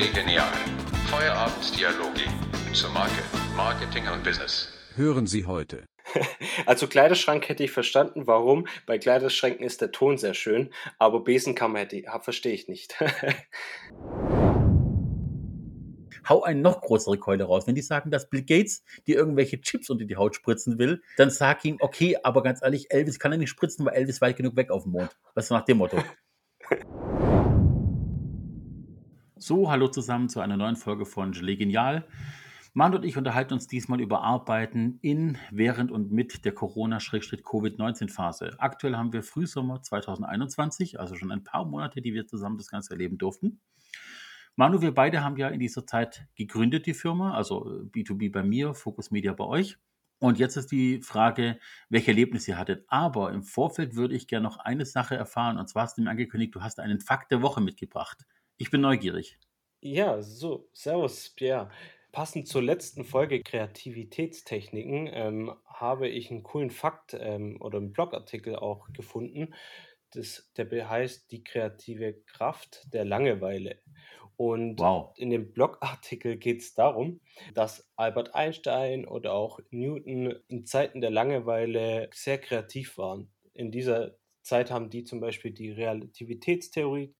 Gelee Genial. Feierabenddialoge zur Marke, Marketing und Business. Hören Sie heute. Also Kleiderschrank hätte ich verstanden, warum. Bei Kleiderschränken ist der Ton sehr schön, aber Besenkammer hätte verstehe ich nicht. hau eine noch größere Keule raus. Wenn die sagen, dass Bill Gates dir irgendwelche Chips unter die Haut spritzen will, dann sag ihm, okay, aber ganz ehrlich, Elvis kann er nicht spritzen, weil Elvis weit genug weg auf dem Mond. Was ist nach dem Motto? So, hallo zusammen zu einer neuen Folge von Gelee Genial. Mann und ich unterhalten uns diesmal über Arbeiten in, während und mit der Corona-Covid-19-Phase. Aktuell haben wir Frühsommer 2021, also schon ein paar Monate, die wir zusammen das Ganze erleben durften. Manu, wir beide haben ja in dieser Zeit gegründet, die Firma, also B2B bei mir, Focus Media bei euch. Und jetzt ist die Frage, welche Erlebnisse ihr hattet. Aber im Vorfeld würde ich gerne noch eine Sache erfahren. Und zwar hast du mir angekündigt, du hast einen Fakt der Woche mitgebracht. Ich bin neugierig. Ja, so, Servus, Pierre. Passend zur letzten Folge Kreativitätstechniken ähm, habe ich einen coolen Fakt ähm, oder einen Blogartikel auch gefunden. Das, der heißt Die kreative Kraft der Langeweile. Und Wow. in dem Blogartikel geht es darum, dass Albert Einstein oder auch Newton in Zeiten der Langeweile sehr kreativ waren. In dieser Zeit haben die zum Beispiel die Relativitätstheorie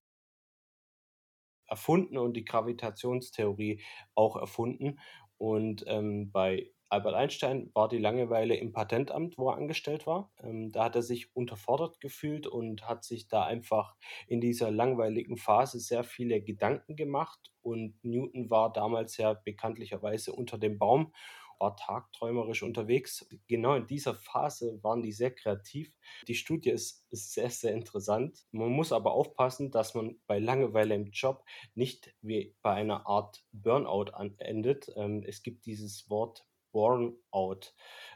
erfunden und die Gravitationstheorie auch erfunden. Und ähm, bei Albert Einstein war die Langeweile im Patentamt, wo er angestellt war. Ähm, da hat er sich unterfordert gefühlt und hat sich da einfach in dieser langweiligen Phase sehr viele Gedanken gemacht. Und Newton war damals ja bekanntlicherweise unter dem Baum, war tagträumerisch unterwegs. Genau in dieser Phase waren die sehr kreativ. Die Studie ist, ist sehr, sehr interessant. Man muss aber aufpassen, dass man bei Langeweile im Job nicht wie bei einer Art Burnout endet. Ähm, es gibt dieses Wort Burnout.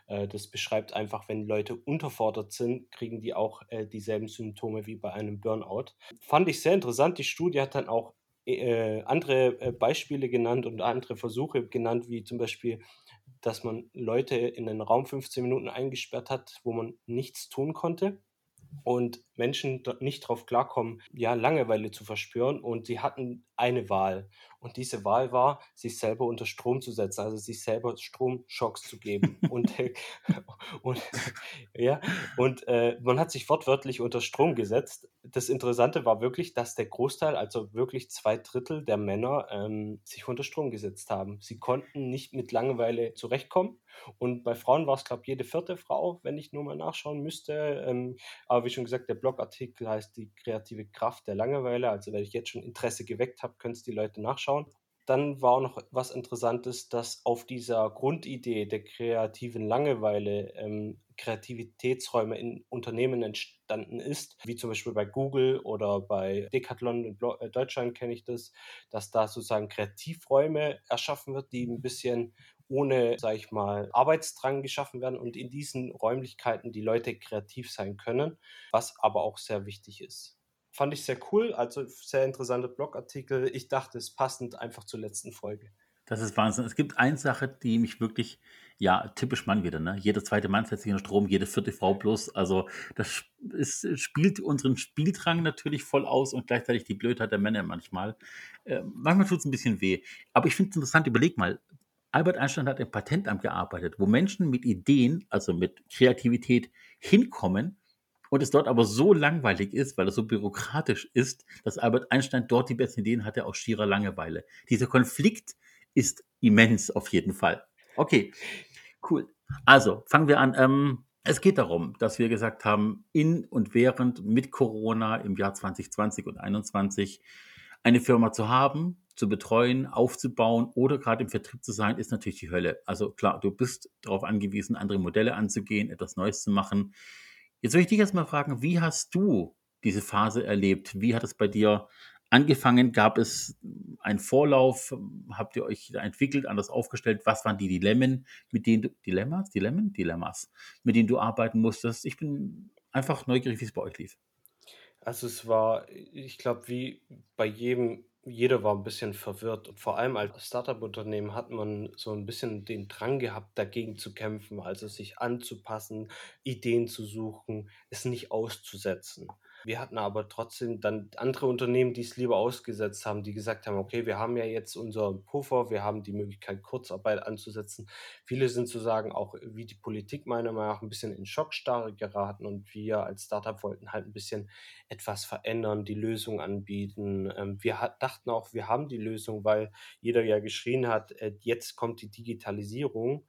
Äh, das beschreibt einfach, wenn Leute unterfordert sind, kriegen die auch äh, dieselben Symptome wie bei einem Burnout. Fand ich sehr interessant. Die Studie hat dann auch äh, andere Beispiele genannt und andere Versuche genannt, wie zum Beispiel, dass man Leute in einen Raum 15 Minuten eingesperrt hat, wo man nichts tun konnte. Und Menschen nicht darauf klarkommen, ja, Langeweile zu verspüren und sie hatten eine Wahl. Und diese Wahl war, sich selber unter Strom zu setzen, also sich selber Stromschocks zu geben. und, und, ja, und äh, man hat sich wortwörtlich unter Strom gesetzt. Das Interessante war wirklich, dass der Großteil, also wirklich zwei Drittel der Männer, ähm, sich unter Strom gesetzt haben. Sie konnten nicht mit Langeweile zurechtkommen. Und bei Frauen war es, glaube ich, jede vierte Frau, wenn ich nur mal nachschauen müsste. Ähm, aber wie schon gesagt, der Blogartikel heißt Die kreative Kraft der Langeweile. Also, wenn ich jetzt schon Interesse geweckt habe, können es die Leute nachschauen. Dann war auch noch was Interessantes, dass auf dieser Grundidee der kreativen Langeweile ähm, Kreativitätsräume in Unternehmen entstanden ist, wie zum Beispiel bei Google oder bei Decathlon in äh, Deutschland kenne ich das, dass da sozusagen Kreativräume erschaffen wird, die ein bisschen ohne, sage ich mal, Arbeitsdrang geschaffen werden und in diesen Räumlichkeiten die Leute kreativ sein können, was aber auch sehr wichtig ist. Fand ich sehr cool, also sehr interessanter Blogartikel. Ich dachte, es passend einfach zur letzten Folge. Das ist Wahnsinn. Es gibt eine Sache, die mich wirklich, ja, typisch Mann wieder, ne? Jeder zweite Mann setzt sich in Strom, jede vierte Frau bloß. Also, das ist, spielt unseren Spieldrang natürlich voll aus und gleichzeitig die Blödheit der Männer manchmal. Äh, manchmal tut es ein bisschen weh. Aber ich finde es interessant, überleg mal, Albert Einstein hat im Patentamt gearbeitet, wo Menschen mit Ideen, also mit Kreativität hinkommen und es dort aber so langweilig ist, weil es so bürokratisch ist, dass Albert Einstein dort die besten Ideen hatte aus schierer Langeweile. Dieser Konflikt ist immens auf jeden Fall. Okay, cool. Also fangen wir an. Ähm, es geht darum, dass wir gesagt haben, in und während mit Corona im Jahr 2020 und 2021 eine Firma zu haben, zu betreuen, aufzubauen oder gerade im Vertrieb zu sein, ist natürlich die Hölle. Also klar, du bist darauf angewiesen, andere Modelle anzugehen, etwas Neues zu machen. Jetzt will ich dich erstmal fragen, wie hast du diese Phase erlebt? Wie hat es bei dir angefangen? Gab es einen Vorlauf? Habt ihr euch entwickelt, anders aufgestellt? Was waren die Dilemmen, mit denen du, Dilemmas, Dilemmen, Dilemmas, mit denen du arbeiten musstest? Ich bin einfach neugierig, wie es bei euch lief. Also es war, ich glaube, wie bei jedem jeder war ein bisschen verwirrt und vor allem als Startup-Unternehmen hat man so ein bisschen den Drang gehabt, dagegen zu kämpfen, also sich anzupassen, Ideen zu suchen, es nicht auszusetzen. Wir hatten aber trotzdem dann andere Unternehmen, die es lieber ausgesetzt haben, die gesagt haben: „Okay, wir haben ja jetzt unseren Puffer, wir haben die Möglichkeit, Kurzarbeit anzusetzen.“ Viele sind sozusagen auch wie die Politik meiner Meinung nach ein bisschen in Schockstarre geraten und wir als Startup wollten halt ein bisschen etwas verändern, die Lösung anbieten. Ähm, wir dachten auch, wir haben die Lösung, weil jeder ja geschrien hat: „Äh, jetzt kommt die Digitalisierung.“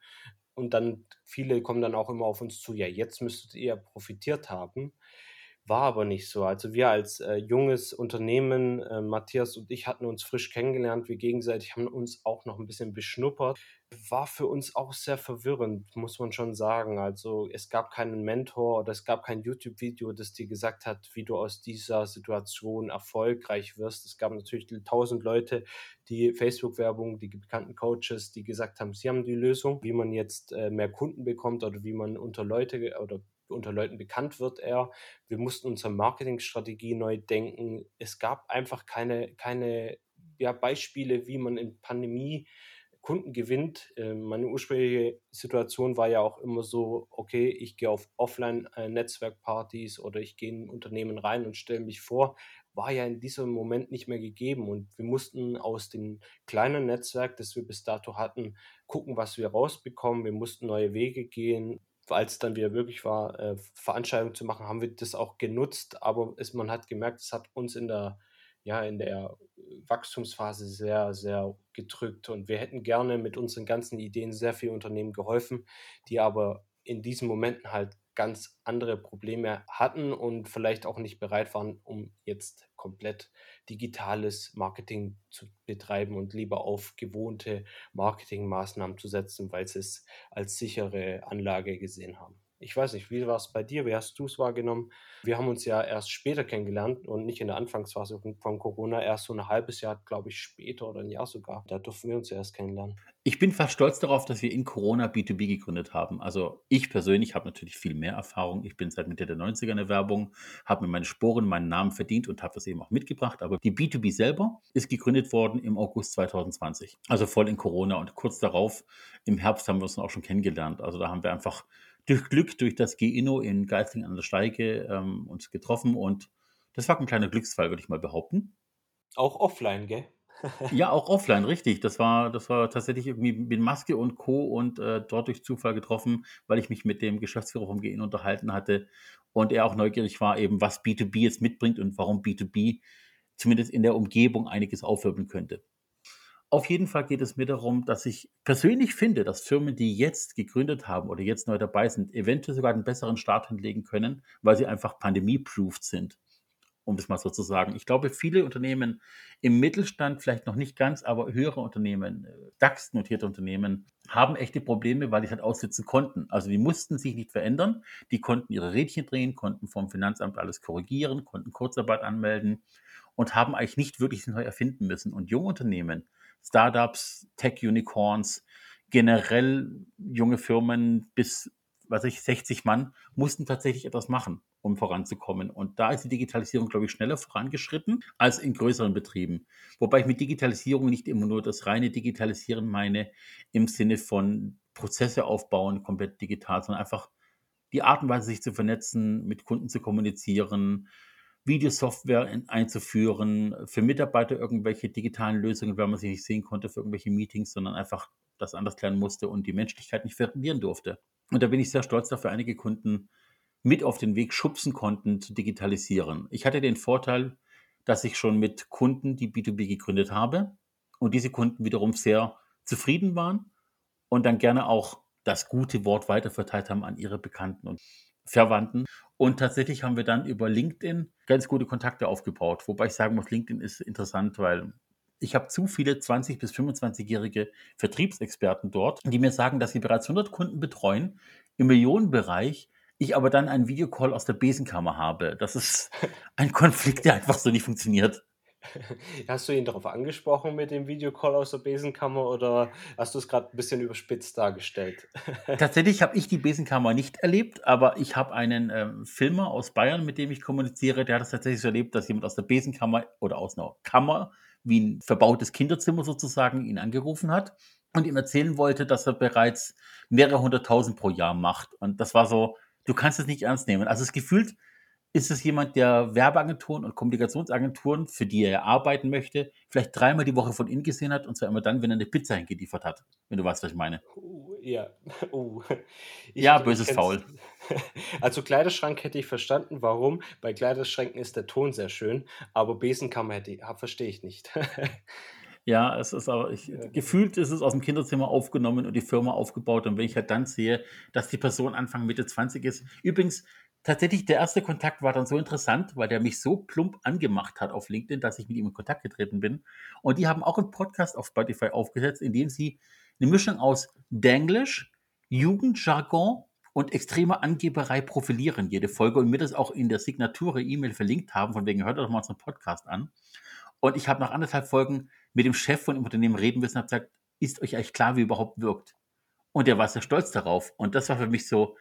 Und dann viele kommen dann auch immer auf uns zu: „Ja, jetzt müsstet ihr profitiert haben.“ War aber nicht so. Also, wir als, äh, junges Unternehmen, äh, Matthias und ich hatten uns frisch kennengelernt. Wir gegenseitig haben uns auch noch ein bisschen beschnuppert. War für uns auch sehr verwirrend, muss man schon sagen. Also, es gab keinen Mentor oder es gab kein YouTube-Video, das dir gesagt hat, wie du aus dieser Situation erfolgreich wirst. Es gab natürlich tausend Leute, die Facebook-Werbung, die bekannten Coaches, die gesagt haben, sie haben die Lösung, wie man jetzt, äh, mehr Kunden bekommt oder wie man unter Leute oder unter Leuten bekannt wird er. Wir mussten unsere Marketingstrategie neu denken. Es gab einfach keine, keine ja, Beispiele, wie man in Pandemie Kunden gewinnt. Äh, meine ursprüngliche Situation war ja auch immer so, okay, ich gehe auf Offline-Netzwerkpartys oder ich gehe in ein Unternehmen rein und stelle mich vor, war ja in diesem Moment nicht mehr gegeben. Und wir mussten aus dem kleinen Netzwerk, das wir bis dato hatten, gucken, was wir rausbekommen. Wir mussten neue Wege gehen als es dann wieder möglich war, äh, Veranstaltungen zu machen, haben wir das auch genutzt, aber es, man hat gemerkt, es hat uns in der, ja, in der Wachstumsphase sehr, sehr gedrückt. Und wir hätten gerne mit unseren ganzen Ideen sehr vielen Unternehmen geholfen, die aber in diesen Momenten halt ganz andere Probleme hatten und vielleicht auch nicht bereit waren, um jetzt komplett digitales Marketing zu betreiben und lieber auf gewohnte Marketingmaßnahmen zu setzen, weil sie es als sichere Anlage gesehen haben. Ich weiß nicht, wie war es bei dir? Wie hast du es wahrgenommen? Wir haben uns ja erst später kennengelernt und nicht in der Anfangsphase von Corona, erst so ein halbes Jahr, glaube ich, später oder ein Jahr sogar. Da durften wir uns ja erst kennenlernen. Ich bin fast stolz darauf, dass wir in Corona B2B gegründet haben. Also ich persönlich habe natürlich viel mehr Erfahrung. Ich bin seit Mitte der 90er in der Werbung, habe mir meine Sporen, meinen Namen verdient und habe das eben auch mitgebracht. Aber die B2B selber ist gegründet worden im August 2020. Also voll in Corona und kurz darauf im Herbst haben wir uns dann auch schon kennengelernt. Also da haben wir einfach durch Glück, durch das GINO in Geisling an der Steige ähm, uns getroffen und das war ein kleiner Glücksfall, würde ich mal behaupten. Auch offline, gell? ja, auch offline, richtig. Das war, das war tatsächlich irgendwie mit Maske und Co. und äh, dort durch Zufall getroffen, weil ich mich mit dem Geschäftsführer vom GIN unterhalten hatte und er auch neugierig war, eben was B2B jetzt mitbringt und warum B2B zumindest in der Umgebung einiges aufwirbeln könnte. Auf jeden Fall geht es mir darum, dass ich persönlich finde, dass Firmen, die jetzt gegründet haben oder jetzt neu dabei sind, eventuell sogar einen besseren Start hinlegen können, weil sie einfach pandemie-proofed sind. Um das mal so zu sagen. Ich glaube, viele Unternehmen im Mittelstand, vielleicht noch nicht ganz, aber höhere Unternehmen, äh, DAX-notierte Unternehmen, haben echte Probleme, weil die es halt aussitzen konnten. Also die mussten sich nicht verändern, die konnten ihre Rädchen drehen, konnten vom Finanzamt alles korrigieren, konnten Kurzarbeit anmelden und haben eigentlich nicht wirklich neu erfinden müssen. Und junge Unternehmen, Startups, Tech-Unicorns, generell junge Firmen bis, was ich, 60 Mann, mussten tatsächlich etwas machen, um voranzukommen. Und da ist die Digitalisierung, glaube ich, schneller vorangeschritten als in größeren Betrieben. Wobei ich mit Digitalisierung nicht immer nur das reine Digitalisieren meine, im Sinne von Prozesse aufbauen, komplett digital, sondern einfach die Art und Weise, sich zu vernetzen, mit Kunden zu kommunizieren, Videosoftware einzuführen, für Mitarbeiter irgendwelche digitalen Lösungen, weil man sie nicht sehen konnte für irgendwelche Meetings, sondern einfach das anders klären musste und die Menschlichkeit nicht verlieren durfte. Und da bin ich sehr stolz dafür, einige Kunden mit auf den Weg schubsen konnten, zu digitalisieren. Ich hatte den Vorteil, dass ich schon mit Kunden, die B2B gegründet habe und diese Kunden wiederum sehr zufrieden waren und dann gerne auch das gute Wort weiterverteilt haben an ihre Bekannten und Verwandten. Und tatsächlich haben wir dann über LinkedIn ganz gute Kontakte aufgebaut. Wobei ich sagen muss, LinkedIn ist interessant, weil ich habe zu viele 20- bis 25-jährige Vertriebsexperten dort, die mir sagen, dass sie bereits 100 Kunden betreuen im Millionenbereich, ich aber dann einen Videocall aus der Besenkammer habe. Das ist ein Konflikt, der einfach so nicht funktioniert. Hast du ihn darauf angesprochen mit dem Videocall aus der Besenkammer oder hast du es gerade ein bisschen überspitzt dargestellt? Tatsächlich habe ich die Besenkammer nicht erlebt, aber ich habe einen ähm, Filmer aus Bayern, mit dem ich kommuniziere, der hat es tatsächlich so erlebt, dass jemand aus der Besenkammer oder aus einer Kammer, wie ein verbautes Kinderzimmer sozusagen, ihn angerufen hat und ihm erzählen wollte, dass er bereits mehrere hunderttausend pro Jahr macht. Und das war so, du kannst es nicht ernst nehmen. Also es gefühlt Ist es jemand, der Werbeagenturen und Kommunikationsagenturen, für die er arbeiten möchte, vielleicht dreimal die Woche von innen gesehen hat und zwar immer dann, wenn er eine Pizza hingeliefert hat? Wenn du weißt, was ich meine. Uh, ja, uh. Ich, Ja, böses. Faul. Also Kleiderschrank hätte ich verstanden, warum. Bei Kleiderschränken ist der Ton sehr schön, aber Besenkammer hätte ich, verstehe ich nicht. Ja, es ist aber ich Ja. gefühlt ist es aus dem Kinderzimmer aufgenommen und die Firma aufgebaut. Und wenn ich halt dann sehe, dass die Person Anfang, Mitte 20 ist. Übrigens, tatsächlich, der erste Kontakt war dann so interessant, weil der mich so plump angemacht hat auf LinkedIn, dass ich mit ihm in Kontakt getreten bin. Und die haben auch einen Podcast auf Spotify aufgesetzt, in dem sie eine Mischung aus Danglish, Jugendjargon und extremer Angeberei profilieren, jede Folge. Und mir das auch in der Signature-E-Mail verlinkt haben, von wegen, hört doch mal unseren Podcast an. Und ich habe nach anderthalb Folgen mit dem Chef von dem Unternehmen reden müssen und habe gesagt, ist euch eigentlich klar, wie überhaupt wirkt? Und der war sehr stolz darauf. Und das war für mich so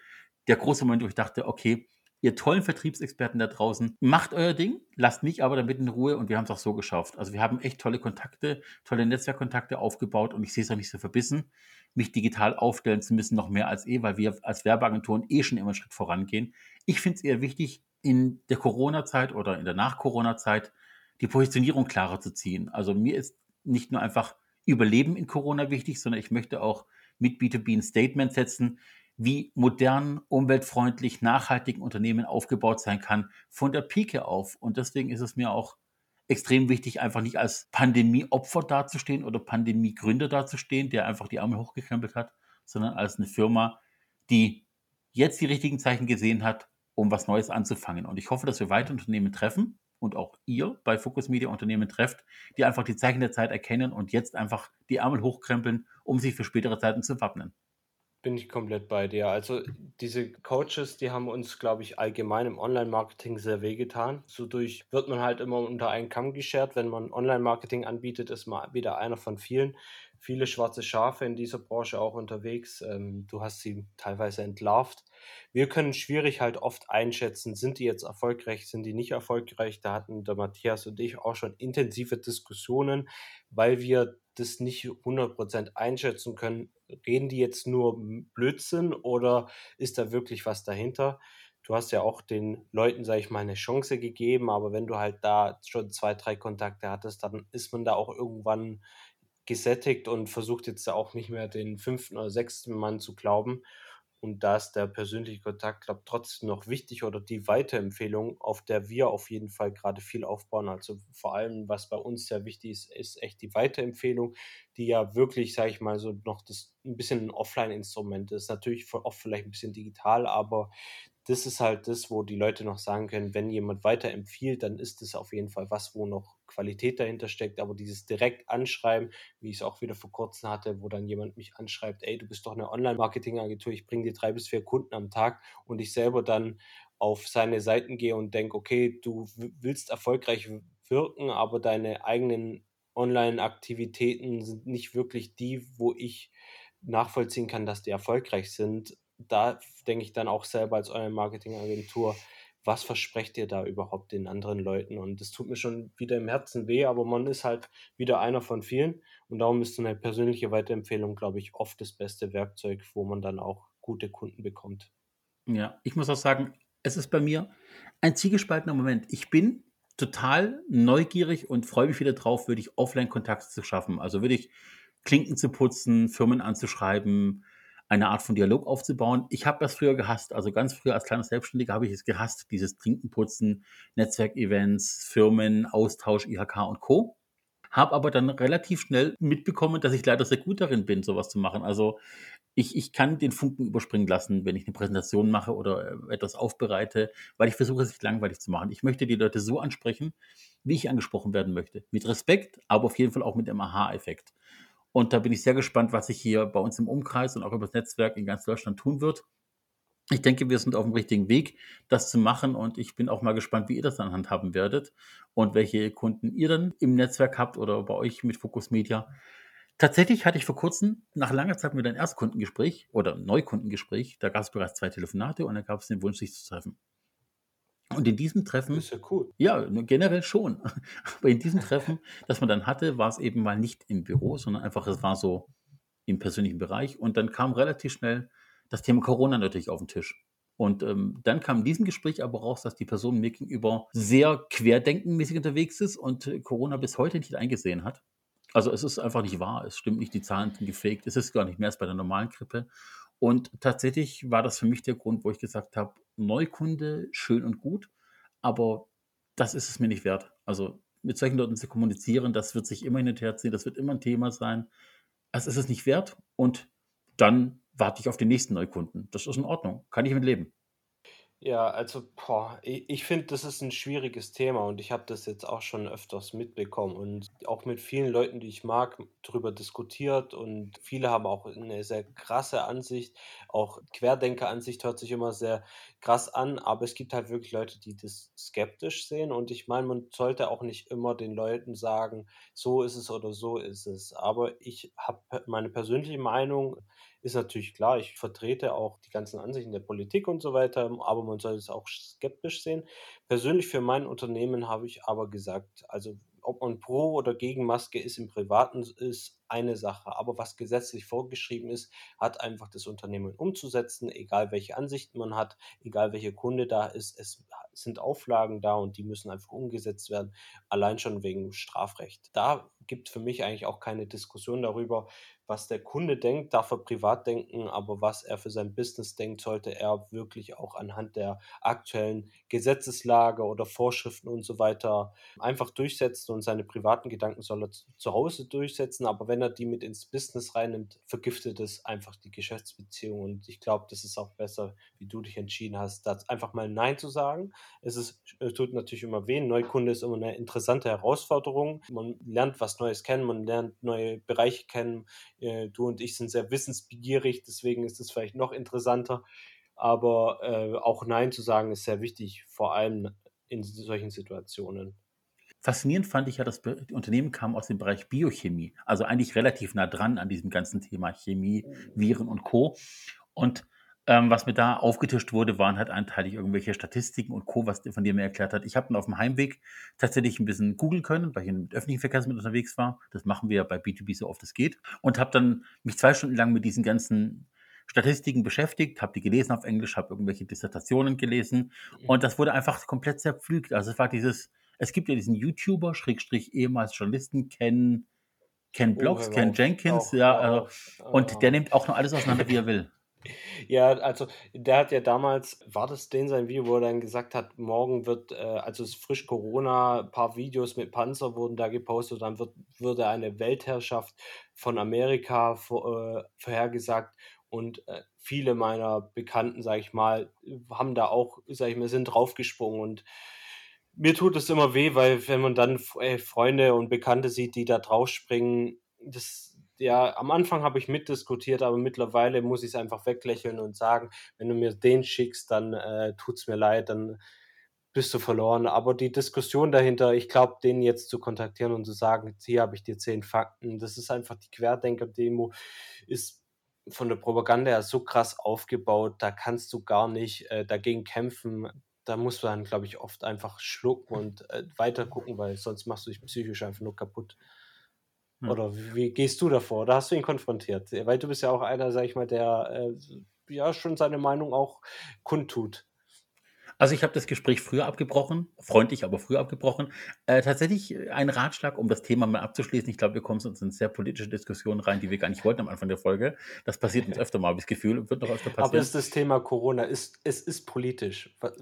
der große Moment, wo ich dachte, okay, ihr tollen Vertriebsexperten da draußen, macht euer Ding, lasst mich aber damit in Ruhe und wir haben es auch so geschafft. Also wir haben echt tolle Kontakte, tolle Netzwerkkontakte aufgebaut und ich sehe es auch nicht so verbissen, mich digital aufstellen zu müssen, noch mehr als eh, weil wir als Werbeagenturen eh schon immer einen Schritt vorangehen. Ich finde es eher wichtig, in der Corona-Zeit oder in der Nach-Corona-Zeit die Positionierung klarer zu ziehen. Also mir ist nicht nur einfach Überleben in Corona wichtig, sondern ich möchte auch mit B2B ein Statement setzen, wie modern, umweltfreundlich, nachhaltig ein Unternehmen aufgebaut sein kann, von der Pike auf. Und deswegen ist es mir auch extrem wichtig, einfach nicht als Pandemieopfer dazustehen oder Pandemiegründer dazustehen, der einfach die Arme hochgekrempelt hat, sondern als eine Firma, die jetzt die richtigen Zeichen gesehen hat, um was Neues anzufangen. Und ich hoffe, dass wir weitere Unternehmen treffen und auch ihr bei Focus Media Unternehmen trefft, die einfach die Zeichen der Zeit erkennen und jetzt einfach die Ärmel hochkrempeln, um sich für spätere Zeiten zu wappnen. Bin ich komplett bei dir. Also diese Coaches, die haben uns, glaube ich, allgemein im Online-Marketing sehr wehgetan. So durch wird man halt immer unter einen Kamm geschert. Wenn man Online-Marketing anbietet, ist man wieder einer von vielen. Viele schwarze Schafe in dieser Branche auch unterwegs. Ähm, du hast sie teilweise entlarvt. Wir können schwierig halt oft einschätzen, sind die jetzt erfolgreich, sind die nicht erfolgreich. Da hatten der Matthias und ich auch schon intensive Diskussionen, weil wir das nicht 100% einschätzen können, reden die jetzt nur Blödsinn oder ist da wirklich was dahinter? Du hast ja auch den Leuten, sage ich mal, eine Chance gegeben, aber wenn du halt da schon zwei, drei Kontakte hattest, dann ist man da auch irgendwann gesättigt und versucht jetzt auch nicht mehr den fünften oder sechsten Mann zu glauben. Und da ist der persönliche Kontakt, glaube ich, trotzdem noch wichtig oder die Weiterempfehlung, auf der wir auf jeden Fall gerade viel aufbauen. Also vor allem, was bei uns sehr wichtig ist, ist echt die Weiterempfehlung, die ja wirklich, sage ich mal, so noch das ein bisschen ein Offline-Instrument ist. Natürlich oft vielleicht ein bisschen digital, aber das ist halt das, wo die Leute noch sagen können, wenn jemand weiterempfiehlt, dann ist es auf jeden Fall was, wo noch Qualität dahinter steckt. Aber dieses direkt anschreiben, wie ich es auch wieder vor kurzem hatte, wo dann jemand mich anschreibt, ey, du bist doch eine Online-Marketing-Agentur, ich bringe dir drei bis vier Kunden am Tag und ich selber dann auf seine Seiten gehe und denke, okay, du willst erfolgreich wirken, aber deine eigenen Online-Aktivitäten sind nicht wirklich die, wo ich nachvollziehen kann, dass die erfolgreich sind. Da denke ich dann auch selber als Online-Marketing-Agentur, was versprecht ihr da überhaupt den anderen Leuten? Und das tut mir schon wieder im Herzen weh, aber man ist halt wieder einer von vielen. Und darum ist eine persönliche Weiterempfehlung, glaube ich, oft das beste Werkzeug, wo man dann auch gute Kunden bekommt. Ja, ich muss auch sagen, es ist bei mir ein zielgespaltener Moment. Ich bin total neugierig und freue mich wieder drauf, wirklich Offline-Kontakt zu schaffen. Also wirklich Klinken zu putzen, Firmen anzuschreiben, eine Art von Dialog aufzubauen. Ich habe das früher gehasst. Also ganz früher als kleiner Selbstständiger habe ich es gehasst, dieses Klinkenputzen, Netzwerkevents, Firmen, Austausch, IHK und Co. Habe aber dann relativ schnell mitbekommen, dass ich leider sehr gut darin bin, sowas zu machen. Also ich, ich kann den Funken überspringen lassen, wenn ich eine Präsentation mache oder äh, etwas aufbereite, weil ich versuche, es nicht langweilig zu machen. Ich möchte die Leute so ansprechen, wie ich angesprochen werden möchte. Mit Respekt, aber auf jeden Fall auch mit dem Aha-Effekt. Und da bin ich sehr gespannt, was sich hier bei uns im Umkreis und auch über das Netzwerk in ganz Deutschland tun wird. Ich denke, wir sind auf dem richtigen Weg, das zu machen und ich bin auch mal gespannt, wie ihr das dann handhaben werdet und welche Kunden ihr dann im Netzwerk habt oder bei euch mit Focus Media. Tatsächlich hatte ich vor kurzem nach langer Zeit wieder ein Erstkundengespräch oder Neukundengespräch. Da gab es bereits zwei Telefonate und da gab es den Wunsch, sich zu treffen. Und in diesem Treffen, Ist ja cool. ja, generell schon, aber in diesem Treffen, das man dann hatte, war es eben mal nicht im Büro, sondern einfach, es war so im persönlichen Bereich und dann kam relativ schnell das Thema Corona natürlich auf den Tisch. Und ähm, dann kam in diesem Gespräch aber raus, dass die Person mir gegenüber sehr querdenkenmäßig unterwegs ist und äh, Corona bis heute nicht eingesehen hat. Also es ist einfach nicht wahr, es stimmt nicht, die Zahlen sind gefaked, es ist gar nicht mehr als bei der normalen Grippe. Und tatsächlich war das für mich der Grund, wo ich gesagt habe, Neukunde, schön und gut, aber das ist es mir nicht wert. Also mit solchen Leuten zu kommunizieren, das wird sich immer hin und her ziehen, das wird immer ein Thema sein. Das ist es nicht wert und dann warte ich auf den nächsten Neukunden. Das ist in Ordnung, kann ich mit leben. Ja, also, boah, i ich finde, das ist ein schwieriges Thema und ich habe das jetzt auch schon öfters mitbekommen und auch mit vielen Leuten, die ich mag, drüber diskutiert und viele haben auch eine sehr krasse Ansicht. Auch Querdenker-Ansicht hört sich immer sehr krass an, aber es gibt halt wirklich Leute, die das skeptisch sehen und ich meine, man sollte auch nicht immer den Leuten sagen: „So ist es oder so ist es.“ Aber ich habe meine persönliche Meinung ist natürlich klar, ich vertrete auch die ganzen Ansichten der Politik und so weiter, aber man soll es auch skeptisch sehen. Persönlich für mein Unternehmen habe ich aber gesagt, also ob man pro oder gegen Maske ist im Privaten ist eine Sache, aber was gesetzlich vorgeschrieben ist, hat einfach das Unternehmen umzusetzen, egal welche Ansichten man hat, egal welcher Kunde da ist. Es sind Auflagen da und die müssen einfach umgesetzt werden, allein schon wegen Strafrecht. Da gibt für mich eigentlich auch keine Diskussion darüber, was der Kunde denkt, darf er privat denken, aber was er für sein Business denkt, sollte er wirklich auch anhand der aktuellen Gesetzeslage oder Vorschriften und so weiter einfach durchsetzen und seine privaten Gedanken soll er zu Hause durchsetzen, aber wenn er die mit ins Business reinnimmt, vergiftet es einfach die Geschäftsbeziehung und ich glaube, das ist auch besser, wie du dich entschieden hast, da einfach mal Nein zu sagen. Es ist, es tut natürlich immer weh, Neukunde ist immer eine interessante Herausforderung. Man lernt was Neues kennen, man lernt neue Bereiche kennen, äh, du und ich sind sehr wissensbegierig, deswegen ist es vielleicht noch interessanter. Aber äh, auch Nein zu sagen ist sehr wichtig, vor allem in solchen Situationen. Faszinierend fand ich ja, das Unternehmen kam aus dem Bereich Biochemie, also eigentlich relativ nah dran an diesem ganzen Thema Chemie, Viren und Co. Und ähm, was mir da aufgetischt wurde, waren halt anteilig irgendwelche Statistiken und Co., was von dir mir erklärt hat. Ich habe dann auf dem Heimweg tatsächlich ein bisschen googeln können, weil ich mit öffentlichen Verkehrsmitteln unterwegs war. Das machen wir ja bei B2B so oft es geht. Und habe dann mich zwei Stunden lang mit diesen ganzen Statistiken beschäftigt, habe die gelesen auf Englisch, habe irgendwelche Dissertationen gelesen und das wurde einfach komplett zerpflügt. Also es war dieses, es gibt ja diesen YouTuber, Schrägstrich ehemals Journalisten, Ken, Ken oh, Blocks, oh, Ken Jenkins, auch, ja, auch, also, und der nimmt auch nur alles auseinander, wie er will. Ja, also der hat ja damals, war das den sein Video, wo er dann gesagt hat, morgen wird, äh, also es ist frisch Corona, ein paar Videos mit Panzer wurden da gepostet, dann wird, würde eine Weltherrschaft von Amerika vor, äh, vorhergesagt und äh, viele meiner Bekannten, sage ich mal, haben da auch, sage ich mal, sind draufgesprungen und mir tut es immer weh, weil wenn man dann äh, Freunde und Bekannte sieht, die da draufspringen, das ja, am Anfang habe ich mitdiskutiert, aber mittlerweile muss ich es einfach weglächeln und sagen, wenn du mir den schickst, dann äh, tut es mir leid, dann bist du verloren. Aber die Diskussion dahinter, ich glaube, den jetzt zu kontaktieren und zu sagen, hier habe ich dir zehn Fakten, das ist einfach die Querdenker-Demo, ist von der Propaganda her so krass aufgebaut, da kannst du gar nicht äh, dagegen kämpfen. Da musst du dann, glaube ich, oft einfach schlucken und äh, weiter gucken, weil sonst machst du dich psychisch einfach nur kaputt. Hm. Oder wie gehst du davor? Oder hast du ihn konfrontiert? Weil du bist ja auch einer, sag ich mal, der äh, ja schon seine Meinung auch kundtut. Also ich habe das Gespräch früher abgebrochen, freundlich, aber früher abgebrochen. Äh, tatsächlich ein Ratschlag, um das Thema mal abzuschließen. Ich glaube, wir kommen uns in sehr politische Diskussionen rein, die wir gar nicht wollten am Anfang der Folge. Das passiert uns öfter mal, habe ich das Gefühl, wird noch öfter passieren. Aber es ist das Thema Corona, ist, es ist politisch. Da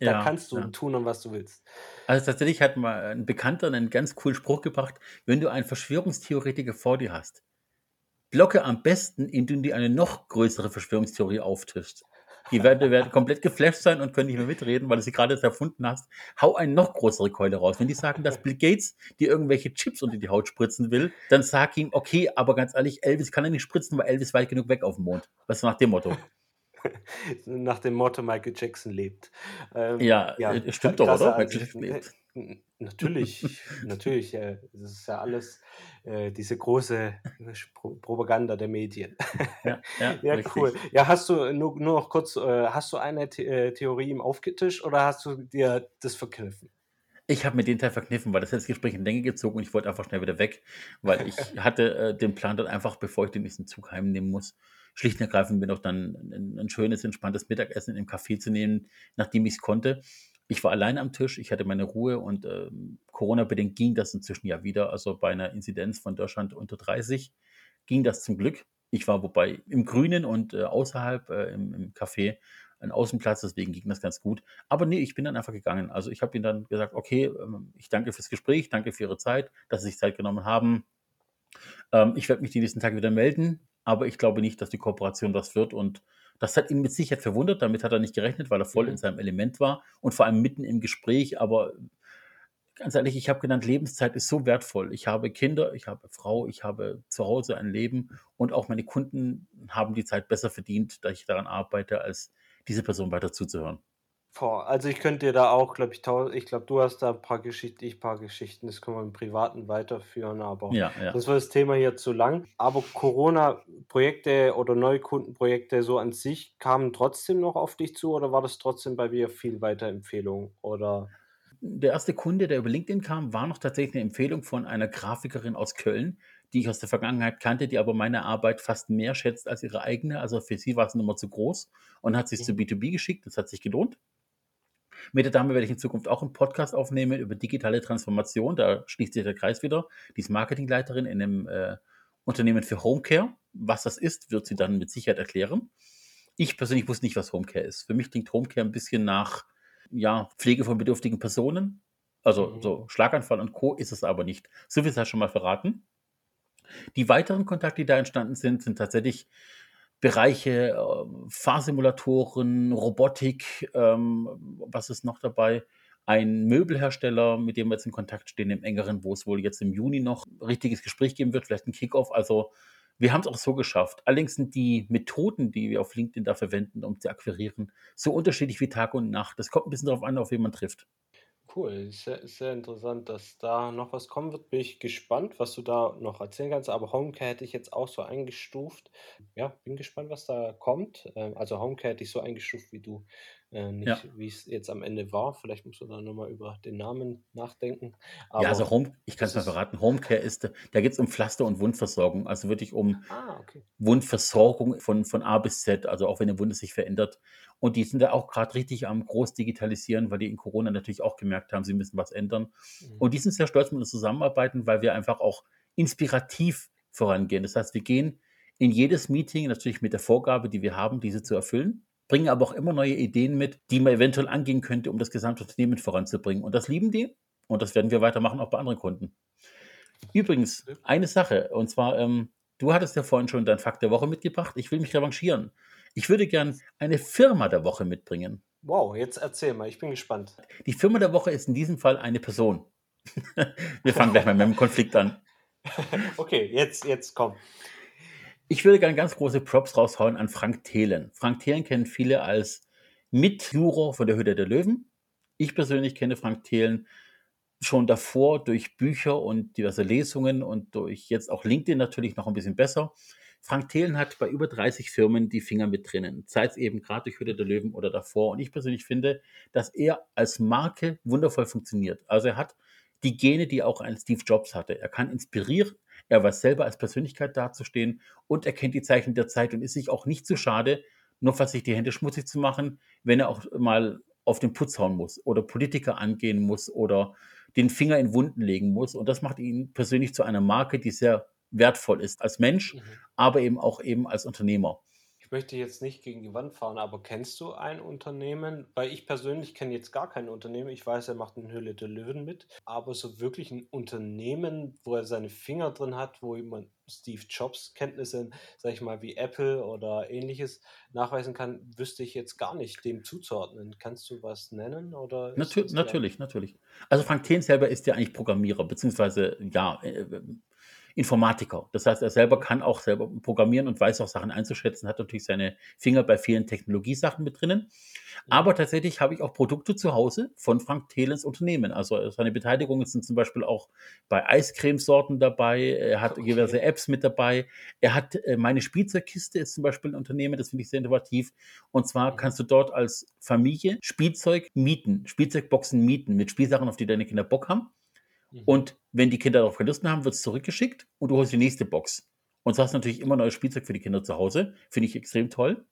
ja, kannst du ja. tun, was du willst. Also tatsächlich hat mal ein Bekannter einen ganz coolen Spruch gebracht, wenn du einen Verschwörungstheoretiker vor dir hast, blocke am besten, indem du eine noch größere Verschwörungstheorie auftischst. Die werden, werden komplett geflasht sein und können nicht mehr mitreden, weil du sie gerade erfunden hast. Hau eine noch größere Keule raus. Wenn die sagen, dass Bill Gates dir irgendwelche Chips unter die Haut spritzen will, dann sag ihm, okay, aber ganz ehrlich, Elvis kann er nicht spritzen, weil Elvis weit genug weg auf dem Mond. Was ist nach dem Motto? nach dem Motto Michael Jackson lebt. Ähm, ja, ja, äh, stimmt doch, oder? Michael Jackson lebt. Natürlich, natürlich. Äh, das ist ja alles äh, diese große Propaganda der Medien. Ja, ja, ja cool. Ja, hast du nur, nur noch kurz, äh, hast du eine The äh, Theorie im aufgetischt oder hast du dir das verkniffen? Ich habe mir den Teil verkniffen, weil das jetzt Gespräch in Länge gezogen und ich wollte einfach schnell wieder weg, weil ich hatte äh, den Plan dann einfach, bevor ich den nächsten Zug heimnehmen muss, schlicht und ergreifend mir noch dann ein, ein schönes, entspanntes Mittagessen im Café zu nehmen, nachdem ich es konnte. Ich war allein am Tisch, ich hatte meine Ruhe und ähm, Corona-bedingt ging das inzwischen ja wieder. Also bei einer Inzidenz von Deutschland unter 30 ging das zum Glück. Ich war wobei im Grünen und äh, außerhalb äh, im, im Café ein Außenplatz, deswegen ging das ganz gut. Aber nee, ich bin dann einfach gegangen. Also ich habe ihnen dann gesagt, okay, ähm, ich danke fürs Gespräch, danke für Ihre Zeit, dass Sie sich Zeit genommen haben. Ähm, ich werde mich die nächsten Tage wieder melden, aber ich glaube nicht, dass die Kooperation was wird und das hat ihn mit Sicherheit verwundert, damit hat er nicht gerechnet, weil er voll mhm. in seinem Element war und vor allem mitten im Gespräch, aber ganz ehrlich, ich habe genannt, Lebenszeit ist so wertvoll. Ich habe Kinder, ich habe Frau, ich habe zu Hause ein Leben und auch meine Kunden haben die Zeit besser verdient, da ich daran arbeite, als diese Person weiter zuzuhören. Boah, also ich könnte dir da auch, glaube ich, ich glaube, du hast da ein paar Geschichten, ich ein paar Geschichten, das können wir im Privaten weiterführen, aber ja, ja. das war das Thema hier zu lang. Aber Corona-Projekte oder Neukundenprojekte so an sich kamen trotzdem noch auf dich zu oder war das trotzdem bei dir viel Weiterempfehlung oder? Der erste Kunde, der über LinkedIn kam, war noch tatsächlich eine Empfehlung von einer Grafikerin aus Köln, die ich aus der Vergangenheit kannte, die aber meine Arbeit fast mehr schätzt als ihre eigene. Also für sie war es immer zu groß und hat sich mhm. zu B2B geschickt. Das hat sich gelohnt. Mit der Dame werde ich in Zukunft auch einen Podcast aufnehmen über digitale Transformation. Da schließt sich der Kreis wieder. Die ist Marketingleiterin in einem äh, Unternehmen für Homecare. Was das ist, wird sie dann mit Sicherheit erklären. Ich persönlich wusste nicht, was Homecare ist. Für mich klingt Homecare ein bisschen nach ja, Pflege von bedürftigen Personen. Also mhm. so Schlaganfall und Co. ist es aber nicht. So viel sei schon mal verraten. Die weiteren Kontakte, die da entstanden sind, sind tatsächlich Bereiche, äh, Fahrsimulatoren, Robotik, ähm, was ist noch dabei? Ein Möbelhersteller, mit dem wir jetzt in Kontakt stehen, im engeren, wo es wohl jetzt im Juni noch ein richtiges Gespräch geben wird, vielleicht ein Kickoff. Also wir haben es auch so geschafft. Allerdings sind die Methoden, die wir auf LinkedIn da verwenden, um zu akquirieren, so unterschiedlich wie Tag und Nacht. Das kommt ein bisschen darauf an, auf wen man trifft. Cool, sehr, sehr interessant, dass da noch was kommen wird. Bin ich gespannt, was du da noch erzählen kannst. Aber Homecare hätte ich jetzt auch so eingestuft. Ja, bin gespannt, was da kommt. Ähm, also Homecare hätte ich so eingestuft wie du. Äh, nicht, Ja. wie es jetzt am Ende war. Vielleicht musst du da nochmal über den Namen nachdenken. Ja, also Home, ich kann es mal verraten, Homecare ist, da geht es um Pflaster- und Wundversorgung, also wirklich um Ah, okay. Wundversorgung von, von A bis Z, also auch wenn eine Wunde sich verändert. Und die sind da auch gerade richtig am groß digitalisieren, weil die in Corona natürlich auch gemerkt haben, sie müssen was ändern. Mhm. Und die sind sehr stolz mit uns zusammenarbeiten, weil wir einfach auch inspirativ vorangehen. Das heißt, wir gehen in jedes Meeting natürlich mit der Vorgabe, die wir haben, diese zu erfüllen bringen aber auch immer neue Ideen mit, die man eventuell angehen könnte, um das gesamte Unternehmen voranzubringen. Und das lieben die und das werden wir weitermachen, auch bei anderen Kunden. Übrigens, eine Sache, und zwar, ähm, du hattest ja vorhin schon dein Fakt der Woche mitgebracht. Ich will mich revanchieren. Ich würde gern eine Firma der Woche mitbringen. Wow, jetzt erzähl mal, ich bin gespannt. Die Firma der Woche ist in diesem Fall eine Person. wir fangen gleich mal mit dem Konflikt an. okay, jetzt, jetzt komm. Ich würde gerne ganz große Props raushauen an Frank Thelen. Frank Thelen kennen viele als Mitjuror von der Hütte der Löwen. Ich persönlich kenne Frank Thelen schon davor durch Bücher und diverse Lesungen und durch jetzt auch LinkedIn natürlich noch ein bisschen besser. Frank Thelen hat bei über 30 Firmen die Finger mit drinnen, sei es eben gerade durch Hütte der Löwen oder davor. Und ich persönlich finde, dass er als Marke wundervoll funktioniert. Also er hat die Gene, die auch ein Steve Jobs hatte. Er kann inspirieren, er weiß selber als Persönlichkeit dazustehen und er kennt die Zeichen der Zeit und ist sich auch nicht zu schade, nur fast sich die Hände schmutzig zu machen, wenn er auch mal auf den Putz hauen muss oder Politiker angehen muss oder den Finger in Wunden legen muss. Und das macht ihn persönlich zu einer Marke, die sehr wertvoll ist als Mensch, mhm. aber eben auch eben als Unternehmer möchte jetzt nicht gegen die Wand fahren, aber kennst du ein Unternehmen? Weil ich persönlich kenne jetzt gar kein Unternehmen. Ich weiß, er macht eine Höhle der Löwen mit, aber so wirklich ein Unternehmen, wo er seine Finger drin hat, wo jemand Steve Jobs Kenntnisse, sag ich mal, wie Apple oder ähnliches nachweisen kann, wüsste ich jetzt gar nicht dem zuzuordnen. Kannst du was nennen? Oder Natür natürlich, natürlich. Also Frank Thien selber ist ja eigentlich Programmierer, beziehungsweise ja, äh, Informatiker. Das heißt, er selber kann auch selber programmieren und weiß auch Sachen einzuschätzen, hat natürlich seine Finger bei vielen Technologiesachen mit drinnen. Aber tatsächlich habe ich auch Produkte zu Hause von Frank Thelens Unternehmen. Also seine Beteiligungen sind zum Beispiel auch bei Eiscremesorten dabei. Er hat okay. diverse Apps mit dabei. Er hat äh, meine Spielzeugkiste ist zum Beispiel ein Unternehmen, das finde ich sehr innovativ. Und zwar kannst du dort als Familie Spielzeug mieten, Spielzeugboxen mieten mit Spielsachen, auf die deine Kinder Bock haben. Mhm. Und wenn die Kinder darauf keine Lust mehr haben, wird es zurückgeschickt und du holst die nächste Box. Und so hast du natürlich immer neues Spielzeug für die Kinder zu Hause. Finde ich extrem toll.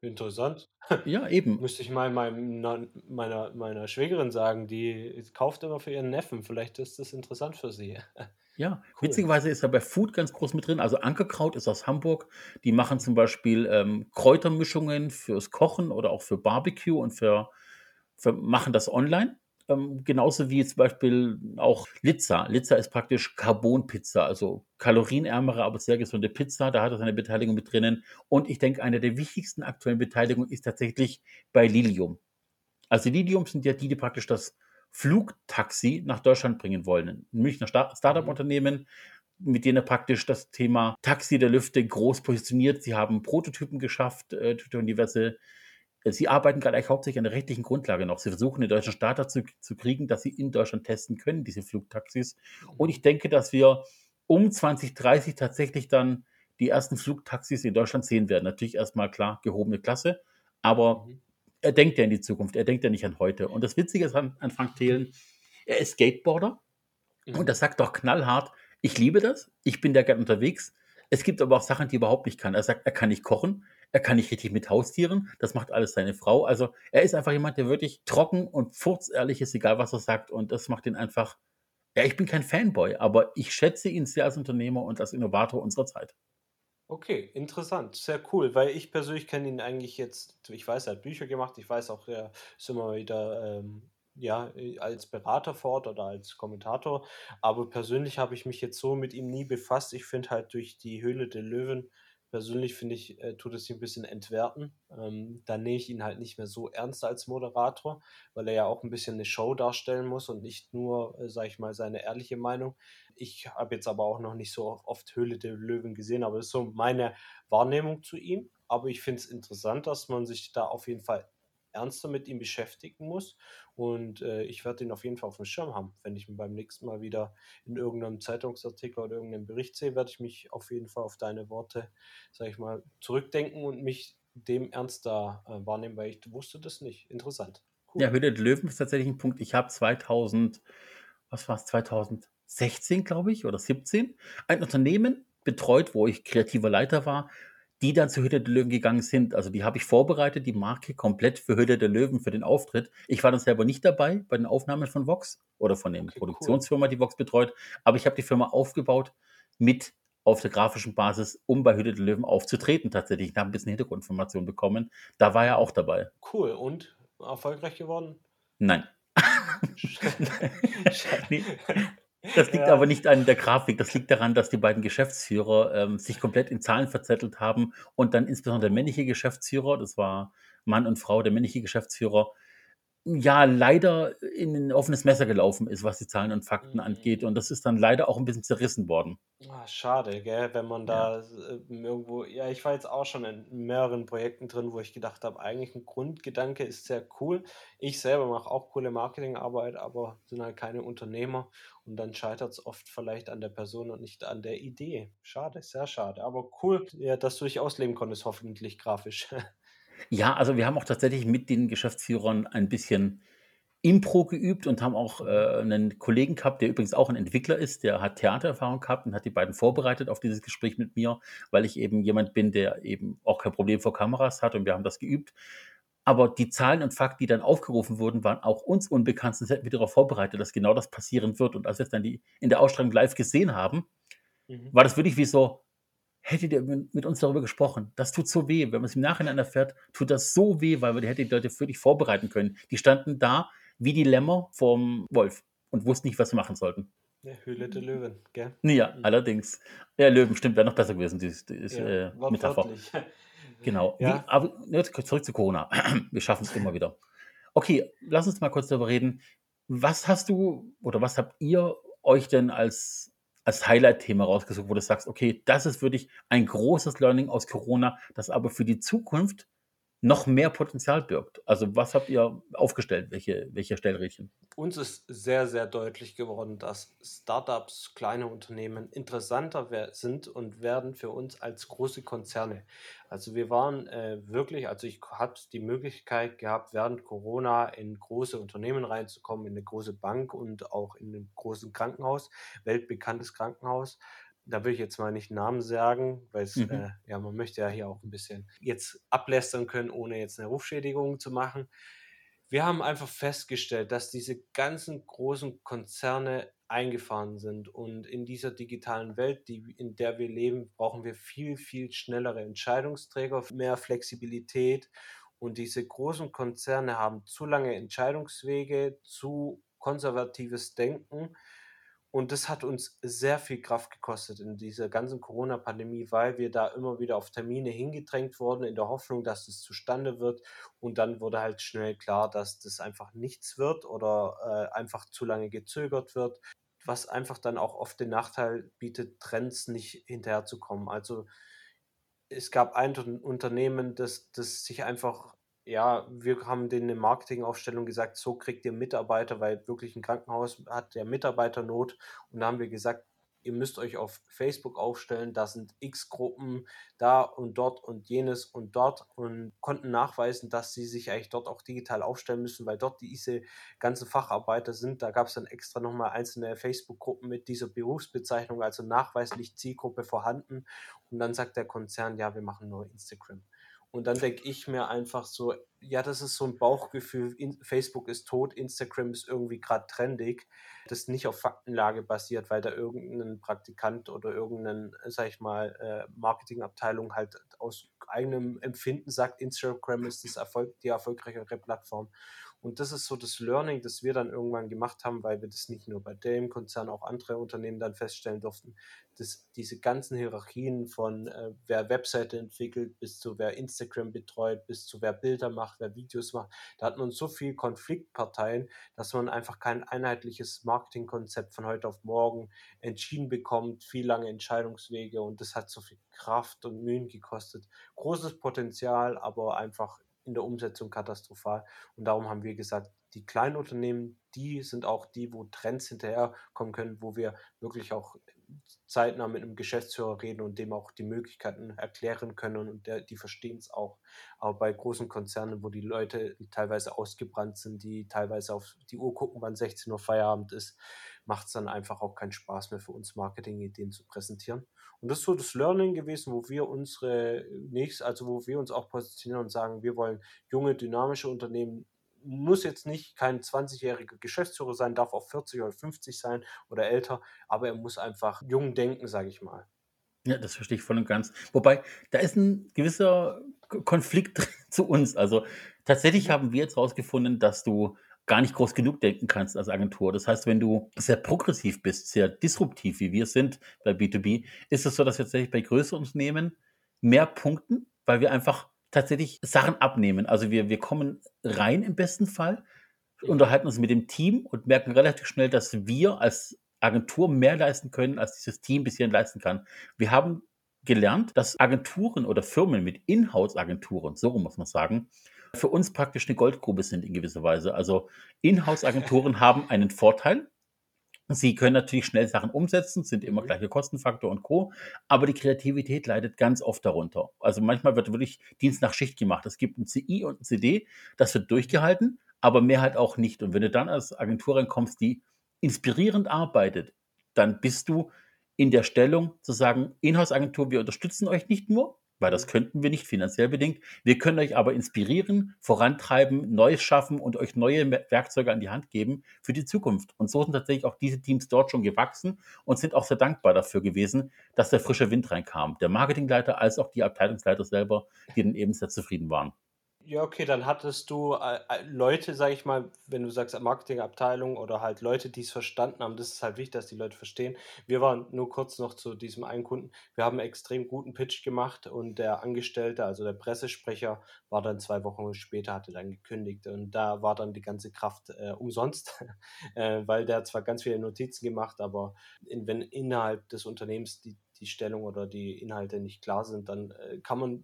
Interessant. Ja, eben. Müsste ich mal meinem meiner meiner Schwägerin sagen, die kauft immer für ihren Neffen. Vielleicht ist das interessant für sie. Ja, Cool. witzigerweise ist er bei Food ganz groß mit drin. Also Ankerkraut ist aus Hamburg. Die machen zum Beispiel ähm, Kräutermischungen fürs Kochen oder auch für Barbecue und für, für machen das online. Ähm, genauso wie zum Beispiel auch Lizza. Lizza ist praktisch Carbonpizza, also kalorienärmere, aber sehr gesunde Pizza. Da hat er seine Beteiligung mit drinnen. Und ich denke, eine der wichtigsten aktuellen Beteiligungen ist tatsächlich bei Lilium. Also Lilium sind ja die, die praktisch das Flugtaxi nach Deutschland bringen wollen. Ein Münchner Sta- Startup-Unternehmen, mit denen er praktisch das Thema Taxi der Lüfte groß positioniert. Sie haben Prototypen geschafft äh, diverse. Sie arbeiten gerade eigentlich hauptsächlich an der rechtlichen Grundlage noch. Sie versuchen, den deutschen Staat dazu zu kriegen, dass sie in Deutschland testen können, diese Flugtaxis. Und ich denke, dass wir um 2030 tatsächlich dann die ersten Flugtaxis in Deutschland sehen werden. Natürlich erstmal klar gehobene Klasse, aber Mhm. er denkt ja in die Zukunft, er denkt ja nicht an heute. Und das Witzige ist an, an Frank Thelen, er ist Skateboarder Mhm. und er sagt doch knallhart, ich liebe das, ich bin da gerne unterwegs. Es gibt aber auch Sachen, die er überhaupt nicht kann. Er sagt, er kann nicht kochen, er kann nicht richtig mit Haustieren, das macht alles seine Frau. Also er ist einfach jemand, der wirklich trocken und furzehrlich ist, egal was er sagt. Und das macht ihn einfach, ja, ich bin kein Fanboy, aber ich schätze ihn sehr als Unternehmer und als Innovator unserer Zeit. Okay, interessant, sehr cool, weil ich persönlich kenne ihn eigentlich jetzt, ich weiß, er hat Bücher gemacht, ich weiß auch, er ist immer wieder ähm, ja, als Berater vor Ort oder als Kommentator, aber persönlich habe ich mich jetzt so mit ihm nie befasst. Ich finde halt durch die Höhle der Löwen, persönlich finde ich, äh, tut es ihn ein bisschen entwerten. Ähm, da nehme ich ihn halt nicht mehr so ernst als Moderator, weil er ja auch ein bisschen eine Show darstellen muss und nicht nur, äh, sage ich mal, seine ehrliche Meinung. Ich habe jetzt aber auch noch nicht so oft Höhle der Löwen gesehen, aber das ist so meine Wahrnehmung zu ihm. Aber ich finde es interessant, dass man sich da auf jeden Fall ernster mit ihm beschäftigen muss. Und äh, ich werde ihn auf jeden Fall auf dem Schirm haben. Wenn ich ihn beim nächsten Mal wieder in irgendeinem Zeitungsartikel oder irgendeinem Bericht sehe, werde ich mich auf jeden Fall auf deine Worte, sage ich mal, zurückdenken und mich dem ernster äh, wahrnehmen, weil ich wusste das nicht. Interessant. Cool. Ja, Höhle Löwen ist tatsächlich ein Punkt. Ich habe 2000, was war es, 2016, glaube ich, oder 17, ein Unternehmen betreut, wo ich kreativer Leiter war, die dann zu Höhle der Löwen gegangen sind. Also die habe ich vorbereitet, die Marke komplett für Höhle der Löwen, für den Auftritt. Ich war dann selber nicht dabei bei den Aufnahmen von Vox oder von der Okay, cool. Produktionsfirma, die Vox betreut, aber ich habe die Firma aufgebaut mit auf der grafischen Basis, um bei Höhle der Löwen aufzutreten tatsächlich. Ich habe ein bisschen Hintergrundinformation bekommen. Da war er auch dabei. Cool. Und erfolgreich geworden? Nein. Nee, Das liegt Ja. aber nicht an der Grafik. Das liegt daran, dass die beiden Geschäftsführer ähm, sich komplett in Zahlen verzettelt haben und dann insbesondere der männliche Geschäftsführer, das war Mann und Frau, der männliche Geschäftsführer, ja, leider in ein offenes Messer gelaufen ist, was die Zahlen und Fakten Mhm. angeht. Und das ist dann leider auch ein bisschen zerrissen worden. Ah, schade, gell, wenn man Ja. da äh, irgendwo, ja, ich war jetzt auch schon in mehreren Projekten drin, wo ich gedacht habe, eigentlich ein Grundgedanke ist sehr cool. Ich selber mache auch coole Marketingarbeit, aber sind halt keine Unternehmer und dann scheitert es oft vielleicht an der Person und nicht an der Idee. Schade, sehr schade, aber cool, ja, dass du dich ausleben konntest, hoffentlich grafisch. Ja, also wir haben auch tatsächlich mit den Geschäftsführern ein bisschen Impro geübt und haben auch äh, einen Kollegen gehabt, der übrigens auch ein Entwickler ist, der hat Theatererfahrung gehabt und hat die beiden vorbereitet auf dieses Gespräch mit mir, weil ich eben jemand bin, der eben auch kein Problem vor Kameras hat und wir haben das geübt. Aber die Zahlen und Fakten, die dann aufgerufen wurden, waren auch uns unbekannt, sonst hätten wir darauf vorbereitet, dass genau das passieren wird. Und als wir es dann die, in der Ausstrahlung live gesehen haben, Mhm. war das wirklich wie so, hättet ihr mit uns darüber gesprochen? Das tut so weh. Wenn man es im Nachhinein erfährt, tut das so weh, weil wir die hätten die Leute wirklich vorbereiten können. Die standen da wie die Lämmer vorm Wolf und wussten nicht, was sie machen sollten. Ja, Höhle der Löwen, gell? Ja, Mhm. allerdings. Ja, Löwen, stimmt, wäre noch besser gewesen, die, die Ja, äh, Metapher. Genau. Wie, Ja. aber jetzt zurück zu Corona. Wir schaffen es immer wieder. Okay, lass uns mal kurz darüber reden. Was hast du oder was habt ihr euch denn als, als Highlight-Thema rausgesucht, wo du sagst, okay, das ist wirklich ein großes Learning aus Corona, das aber für die Zukunft noch mehr Potenzial birgt? Also was habt ihr aufgestellt? Welche, welche Stellrädchen? Uns ist sehr, sehr deutlich geworden, dass Startups, kleine Unternehmen interessanter sind und werden für uns als große Konzerne. Also wir waren äh, wirklich, also ich hatte die Möglichkeit gehabt, während Corona in große Unternehmen reinzukommen, in eine große Bank und auch in ein großes Krankenhaus, weltbekanntes Krankenhaus. Da will ich jetzt mal nicht Namen sagen, weil es, Mhm. äh, ja, man möchte ja hier auch ein bisschen jetzt ablästern können, ohne jetzt eine Rufschädigung zu machen. Wir haben einfach festgestellt, dass diese ganzen großen Konzerne eingefahren sind und in dieser digitalen Welt, die, in der wir leben, brauchen wir viel, viel schnellere Entscheidungsträger, mehr Flexibilität und diese großen Konzerne haben zu lange Entscheidungswege, zu konservatives Denken und das hat uns sehr viel Kraft gekostet in dieser ganzen Corona-Pandemie, weil wir da immer wieder auf Termine hingedrängt wurden, in der Hoffnung, dass es zustande wird. Und dann wurde halt schnell klar, dass das einfach nichts wird oder äh, einfach zu lange gezögert wird, was einfach dann auch oft den Nachteil bietet, Trends nicht hinterherzukommen. Also es gab ein Unternehmen, das, das sich einfach ja, wir haben denen in Marketingaufstellung gesagt, so kriegt ihr Mitarbeiter, weil wirklich ein Krankenhaus hat der Mitarbeiternot. Und da haben wir gesagt, ihr müsst euch auf Facebook aufstellen, da sind x Gruppen da und dort und jenes und dort und konnten nachweisen, dass sie sich eigentlich dort auch digital aufstellen müssen, weil dort diese ganzen Facharbeiter sind. Da gab es dann extra nochmal einzelne Facebook-Gruppen mit dieser Berufsbezeichnung, also nachweislich Zielgruppe vorhanden. Und dann sagt der Konzern, ja, wir machen nur Instagram. Und dann denke ich mir einfach so, ja, das ist so ein Bauchgefühl, Facebook ist tot, Instagram ist irgendwie gerade trendig, das nicht auf Faktenlage basiert, weil da irgendein Praktikant oder irgendeine, sag ich mal, äh, Marketingabteilung halt aus eigenem Empfinden sagt, Instagram ist das Erfolg, die erfolgreichere Plattform. Und das ist so das Learning, das wir dann irgendwann gemacht haben, weil wir das nicht nur bei dem Konzern, auch andere Unternehmen dann feststellen durften, dass diese ganzen Hierarchien von äh, wer Webseite entwickelt, bis zu wer Instagram betreut, bis zu wer Bilder macht, wer Videos macht, da hat man so viele Konfliktparteien, dass man einfach kein einheitliches Marketingkonzept von heute auf morgen entschieden bekommt, viel lange Entscheidungswege und das hat so viel Kraft und Mühen gekostet. Großes Potenzial, aber einfach in der Umsetzung katastrophal. Und darum haben wir gesagt, die kleinen Unternehmen, die sind auch die, wo Trends hinterherkommen können, wo wir wirklich auch zeitnah mit einem Geschäftsführer reden und dem auch die Möglichkeiten erklären können und der, die verstehen es auch. Aber bei großen Konzernen, wo die Leute teilweise ausgebrannt sind, die teilweise auf die Uhr gucken, wann 16 Uhr Feierabend ist, macht es dann einfach auch keinen Spaß mehr für uns, Marketing-Ideen zu präsentieren. Und das ist so das Learning gewesen, wo wir unsere nächst, also wo wir uns auch positionieren und sagen, wir wollen junge, dynamische Unternehmen muss jetzt nicht kein 20-jähriger Geschäftsführer sein, darf auch 40 oder 50 sein oder älter, aber er muss einfach jung denken, sage ich mal. Ja, das verstehe ich voll und ganz. Wobei, da ist ein gewisser Konflikt zu uns. Also tatsächlich mhm. haben wir jetzt herausgefunden, dass du gar nicht groß genug denken kannst als Agentur. Das heißt, wenn du sehr progressiv bist, sehr disruptiv, wie wir sind bei B2B, ist es so, dass wir tatsächlich bei größeren Unternehmen mehr punkten, weil wir einfach tatsächlich Sachen abnehmen. Also wir, wir kommen rein im besten Fall, unterhalten uns mit dem Team und merken relativ schnell, dass wir als Agentur mehr leisten können, als dieses Team bisher leisten kann. Wir haben gelernt, dass Agenturen oder Firmen mit Inhouse-Agenturen, so muss man sagen, für uns praktisch eine Goldgrube sind in gewisser Weise. Also Inhouse-Agenturen haben einen Vorteil. Sie können natürlich schnell Sachen umsetzen, sind immer mhm. gleiche Kostenfaktor und Co. Aber die Kreativität leidet ganz oft darunter. Also manchmal wird wirklich Dienst nach Schicht gemacht. Es gibt ein CI und ein CD, das wird durchgehalten, aber mehr halt auch nicht. Und wenn du dann als Agentur reinkommst, die inspirierend arbeitet, dann bist du in der Stellung zu sagen, Inhouse-Agentur, wir unterstützen euch nicht nur, weil das könnten wir nicht finanziell bedingt. Wir können euch aber inspirieren, vorantreiben, Neues schaffen und euch neue Werkzeuge an die Hand geben für die Zukunft. Und so sind tatsächlich auch diese Teams dort schon gewachsen und sind auch sehr dankbar dafür gewesen, dass der frische Wind reinkam. Der Marketingleiter als auch die Abteilungsleiter selber, die dann eben sehr zufrieden waren. Ja, okay, dann hattest du äh, äh Leute, sag ich mal, wenn du sagst Marketingabteilung oder halt Leute, die es verstanden haben, das ist halt wichtig, dass die Leute verstehen. Wir waren nur kurz noch zu diesem einen Kunden. Wir haben einen extrem guten Pitch gemacht und der Angestellte, also der Pressesprecher, war dann zwei Wochen später, hatte dann gekündigt und da war dann die ganze Kraft äh, umsonst, äh, weil der zwar ganz viele Notizen gemacht, aber in, wenn innerhalb des Unternehmens die die Stellung oder die Inhalte nicht klar sind, dann äh, kann man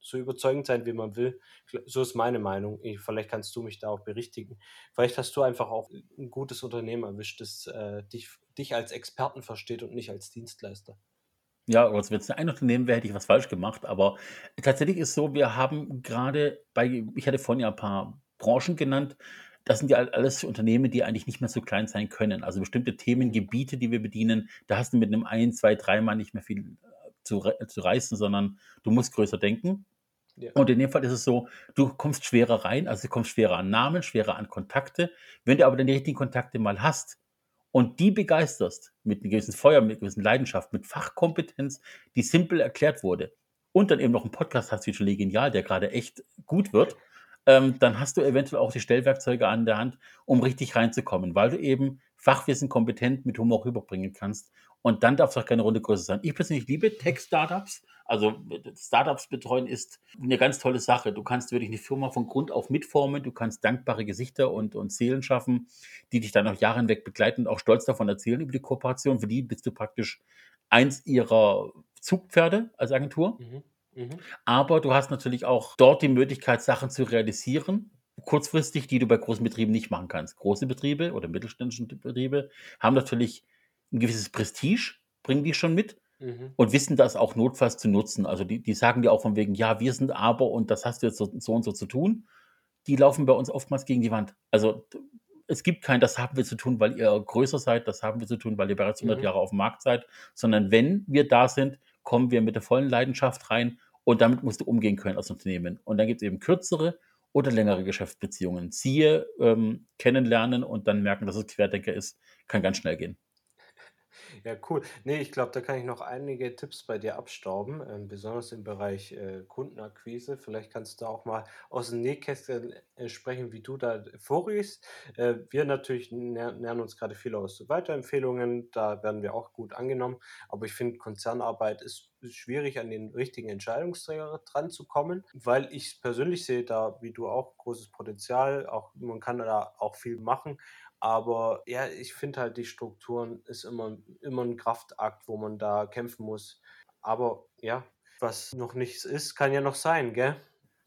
so überzeugend sein, wie man will. So ist meine Meinung. Ich, vielleicht kannst du mich da auch berichtigen. Vielleicht hast du einfach auch ein gutes Unternehmen erwischt, das äh, dich, dich als Experten versteht und nicht als Dienstleister. Ja, also wenn es ein Unternehmen wäre, hätte ich was falsch gemacht. Aber tatsächlich ist so, wir haben gerade bei, ich hatte vorhin ja ein paar Branchen genannt, das sind ja alles Unternehmen, die eigentlich nicht mehr so klein sein können. Also bestimmte Themengebiete, die wir bedienen, da hast du mit einem ein, zwei, dreimal nicht mehr viel äh, zu, zu reißen, sondern du musst größer denken. Ja. Und in dem Fall ist es so, du kommst schwerer rein, also du kommst schwerer an Namen, schwerer an Kontakte. Wenn du aber dann die richtigen Kontakte mal hast und die begeisterst mit einem gewissen Feuer, mit einer gewissen Leidenschaft, mit Fachkompetenz, die simpel erklärt wurde, und dann eben noch einen Podcast hast wie Jolie Genial, der gerade echt gut wird, ähm, dann hast du eventuell auch die Stellwerkzeuge an der Hand, um richtig reinzukommen, weil du eben Fachwissen kompetent mit Humor rüberbringen kannst. Und dann darf es auch keine Runde größer sein. Ich persönlich liebe Tech-Startups. Also Startups betreuen ist eine ganz tolle Sache. Du kannst wirklich eine Firma von Grund auf mitformen. Du kannst dankbare Gesichter und, und Seelen schaffen, die dich dann auch Jahre hinweg begleiten und auch stolz davon erzählen über die Kooperation. Für die bist du praktisch eins ihrer Zugpferde als Agentur. Mhm. Mhm. Aber du hast natürlich auch dort die Möglichkeit, Sachen zu realisieren, kurzfristig, die du bei großen Betrieben nicht machen kannst. Große Betriebe oder mittelständische Betriebe haben natürlich ein gewisses Prestige, bringen die schon mit mhm. und wissen das auch notfalls zu nutzen. Also die, die sagen dir auch von wegen, ja, wir sind aber und das hast du jetzt so, so und so zu tun. Die laufen bei uns oftmals gegen die Wand. Also es gibt kein, das haben wir zu tun, weil ihr größer seid, das haben wir zu tun, weil ihr bereits 100 mhm. Jahre auf dem Markt seid, sondern wenn wir da sind, kommen wir mit der vollen Leidenschaft rein und damit musst du umgehen können als Unternehmen. Und dann gibt es eben kürzere oder längere Geschäftsbeziehungen. Siehe, ähm, kennenlernen und dann merken, dass es Querdenker ist, kann ganz schnell gehen. Ja, cool. Ne, ich glaube, da kann ich noch einige Tipps bei dir abstauben, ähm, besonders im Bereich äh, Kundenakquise. Vielleicht kannst du auch mal aus dem Nähkästchen äh, sprechen, wie du da vorgehst. Äh, wir natürlich lernen uns gerade viel aus Weiterempfehlungen, da werden wir auch gut angenommen. Aber ich finde, Konzernarbeit ist schwierig, an den richtigen Entscheidungsträger dran zu kommen, weil ich persönlich sehe da, wie du auch, großes Potenzial. Auch man kann da auch viel machen. Aber ja, ich finde halt, die Strukturen ist immer, immer ein Kraftakt, wo man da kämpfen muss. Aber ja, was noch nichts ist, kann ja noch sein, gell?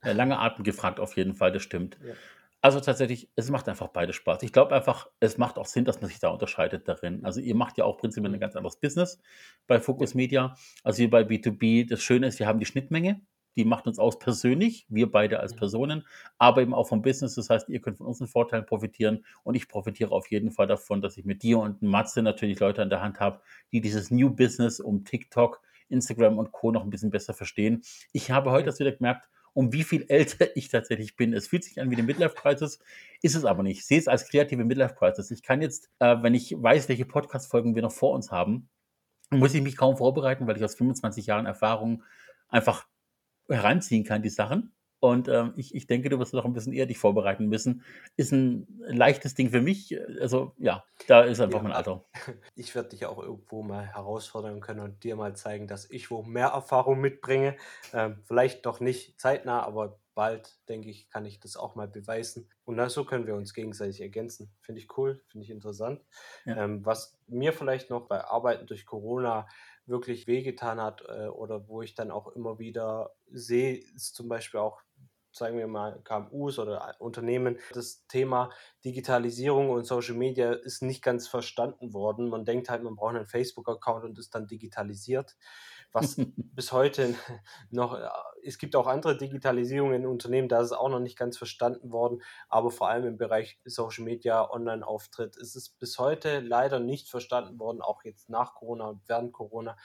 Lange Atem gefragt, auf jeden Fall, das stimmt. Ja. Also tatsächlich, es macht einfach beide Spaß. Ich glaube einfach, es macht auch Sinn, dass man sich da unterscheidet darin. Also ihr macht ja auch prinzipiell ein mhm. ganz anderes Business bei Focus Media, als wir bei B2B. Das Schöne ist, wir haben die Schnittmenge die macht uns aus persönlich, wir beide als. Personen, aber eben auch vom Business. Das heißt, ihr könnt von unseren Vorteilen profitieren und ich profitiere auf jeden Fall davon, dass ich mit dir und Matze natürlich Leute an der Hand habe, die dieses New Business um TikTok, Instagram und Co. noch ein bisschen besser verstehen. Ich habe heute das wieder gemerkt, um wie viel älter ich tatsächlich bin. Es fühlt sich an wie eine Midlife-Crisis, ist es aber nicht. Ich sehe es als kreative Midlife-Crisis. Ich kann jetzt, äh, wenn ich weiß, welche Podcast-Folgen wir noch vor uns haben, muss ich mich kaum vorbereiten, weil ich aus 25 Jahren Erfahrung einfach heranziehen kann, die Sachen. Und ähm, ich, ich denke, du wirst noch ein bisschen eher dich vorbereiten müssen. Ist ein leichtes Ding für mich. Also ja, da ist einfach ja, mein Alter. Ich werde dich auch irgendwo mal herausfordern können und dir mal zeigen, dass ich wo mehr Erfahrung mitbringe. Ähm, vielleicht doch nicht zeitnah, aber bald, denke ich, kann ich das auch mal beweisen. Und so können wir uns gegenseitig ergänzen. Finde ich cool, finde ich interessant. Ja. Ähm, was mir vielleicht noch bei Arbeiten durch Corona wirklich wehgetan hat äh, oder wo ich dann auch immer wieder sehe, ist zum Beispiel auch, sagen wir mal, KMUs oder Unternehmen. Das Thema Digitalisierung und Social Media ist nicht ganz verstanden worden. Man denkt halt, man braucht einen Facebook-Account und ist dann digitalisiert was bis heute noch, äh, es gibt auch andere Digitalisierungen in Unternehmen, da ist es auch noch nicht ganz verstanden worden, aber vor allem im Bereich Social Media, Online-Auftritt ist es bis heute leider nicht verstanden worden, auch jetzt nach Corona und während Corona.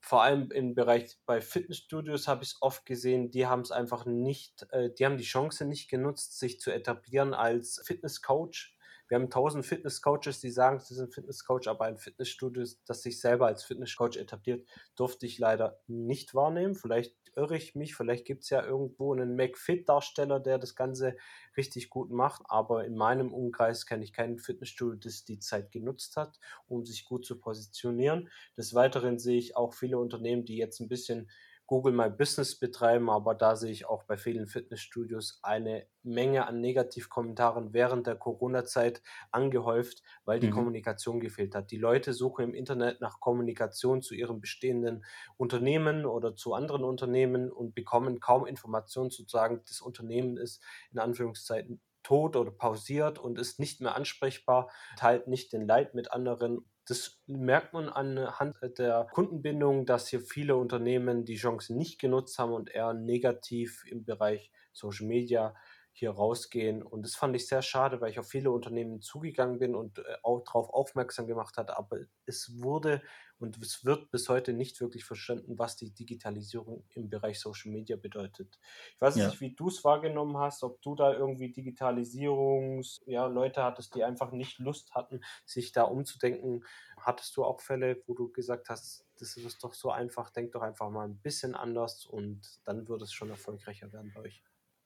Vor allem im Bereich bei Fitnessstudios habe ich es oft gesehen, die haben es einfach nicht, äh, die haben die Chance nicht genutzt, sich zu etablieren als Fitnesscoach wir haben tausend Fitnesscoaches, die sagen, sie sind Fitnesscoach, aber ein Fitnessstudio, das sich selber als Fitnesscoach etabliert, durfte ich leider nicht wahrnehmen. Vielleicht irre ich mich, vielleicht gibt es ja irgendwo einen McFit-Darsteller, der das Ganze richtig gut macht, aber in meinem Umkreis kenne ich keinen Fitnessstudio, das die Zeit genutzt hat, um sich gut zu positionieren. Des Weiteren sehe ich auch viele Unternehmen, die jetzt ein bisschen Google My Business betreiben, aber da sehe ich auch bei vielen Fitnessstudios eine Menge an Negativkommentaren während der Corona-Zeit angehäuft, weil die mhm. Kommunikation gefehlt hat. Die Leute suchen im Internet nach Kommunikation zu ihrem bestehenden Unternehmen oder zu anderen Unternehmen und bekommen kaum Informationen zu sagen, das Unternehmen ist in Anführungszeiten tot oder pausiert und ist nicht mehr ansprechbar, teilt nicht den Leid mit anderen das merkt man anhand der Kundenbindung, dass hier viele Unternehmen die Chance nicht genutzt haben und eher negativ im Bereich Social Media hier rausgehen. Und das fand ich sehr schade, weil ich auf viele Unternehmen zugegangen bin und äh, auch darauf aufmerksam gemacht hat. Aber es wurde und es wird bis heute nicht wirklich verstanden, was die Digitalisierung im Bereich Social Media bedeutet. Ich weiß Ja. nicht, wie du es wahrgenommen hast, ob du da irgendwie Digitalisierungs, ja, Leute hattest, die einfach nicht Lust hatten, sich da umzudenken. Hattest du auch Fälle, wo du gesagt hast, das ist doch so einfach, denk doch einfach mal ein bisschen anders und dann wird es schon erfolgreicher werden bei euch.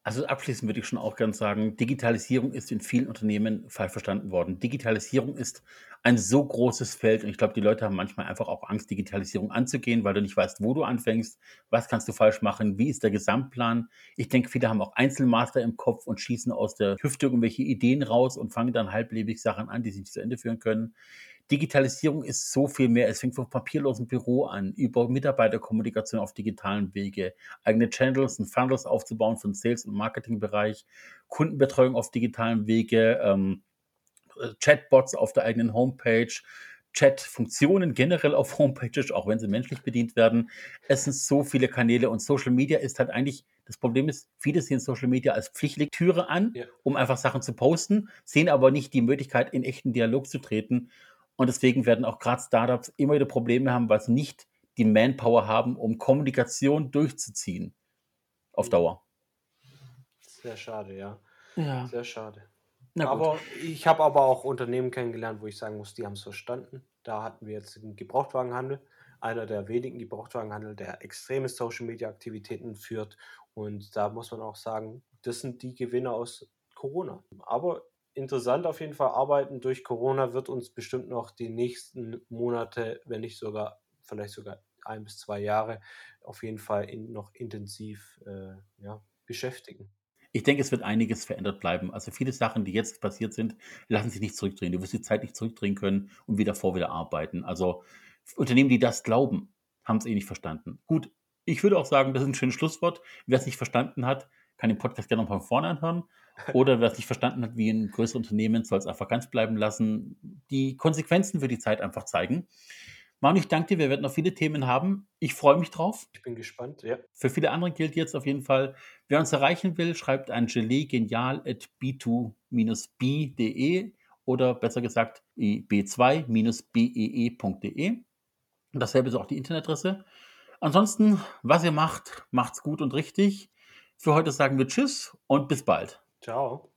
Also abschließend würde ich schon auch ganz sagen, Digitalisierung ist in vielen Unternehmen falsch verstanden worden. Digitalisierung ist ein so großes Feld und ich glaube, die Leute haben manchmal einfach auch Angst, Digitalisierung anzugehen, weil du nicht weißt, wo du anfängst, was kannst du falsch machen, wie ist der Gesamtplan. Ich denke, viele haben auch Einzelmaster im Kopf und schießen aus der Hüfte irgendwelche Ideen raus und fangen dann halblebig Sachen an, die sie nicht zu Ende führen können. Digitalisierung ist so viel mehr. Es fängt vom papierlosen Büro an, über Mitarbeiterkommunikation auf digitalen Wege, eigene Channels und Funnels aufzubauen für den Sales- und Marketingbereich, Kundenbetreuung auf digitalen Wege, ähm, äh, Chatbots auf der eigenen Homepage, Chat-Funktionen generell auf Homepages, auch wenn sie menschlich bedient werden. Es sind so viele Kanäle und Social Media ist halt eigentlich, das Problem ist, viele sehen Social Media als Pflichtlektüre an, Ja. um einfach Sachen zu posten, sehen aber nicht die Möglichkeit, in echten Dialog zu treten. Und deswegen werden auch gerade Startups immer wieder Probleme haben, weil sie nicht die Manpower haben, um Kommunikation durchzuziehen auf Dauer. Sehr schade, ja. Ja. Sehr schade. Na gut. Aber ich habe aber auch Unternehmen kennengelernt, wo ich sagen muss, die haben es verstanden. Da hatten wir jetzt den Gebrauchtwagenhandel, einer der wenigen Gebrauchtwagenhandel, der extreme Social Media Aktivitäten führt. Und da muss man auch sagen, das sind die Gewinner aus Corona. Aber interessant auf jeden Fall, arbeiten durch Corona wird uns bestimmt noch die nächsten Monate, wenn nicht sogar, vielleicht sogar ein bis zwei Jahre, auf jeden Fall in, noch intensiv äh, ja, beschäftigen. Ich denke, es wird einiges verändert bleiben. Also viele Sachen, die jetzt passiert sind, lassen sich nicht zurückdrehen. Du wirst die Zeit nicht zurückdrehen können und wieder vor wieder arbeiten. Also Unternehmen, die das glauben, haben es eh nicht verstanden. Gut, ich würde auch sagen, das ist ein schönes Schlusswort. Wer es nicht verstanden hat, kann den Podcast gerne noch von vorne anhören. Oder wer es nicht verstanden hat, wie ein größeres Unternehmen, soll es einfach ganz bleiben lassen. Die Konsequenzen für die Zeit einfach zeigen. Manu, ich danke dir. Wir werden noch viele Themen haben. Ich freue mich drauf. Ich bin gespannt, ja. Für viele andere gilt jetzt auf jeden Fall, wer uns erreichen will, schreibt an gelegenial.b2-b.de oder besser gesagt b2-bee.de. Und dasselbe ist auch die Internetadresse. Ansonsten, was ihr macht, macht's gut und richtig. Für heute sagen wir Tschüss und bis bald. Ciao.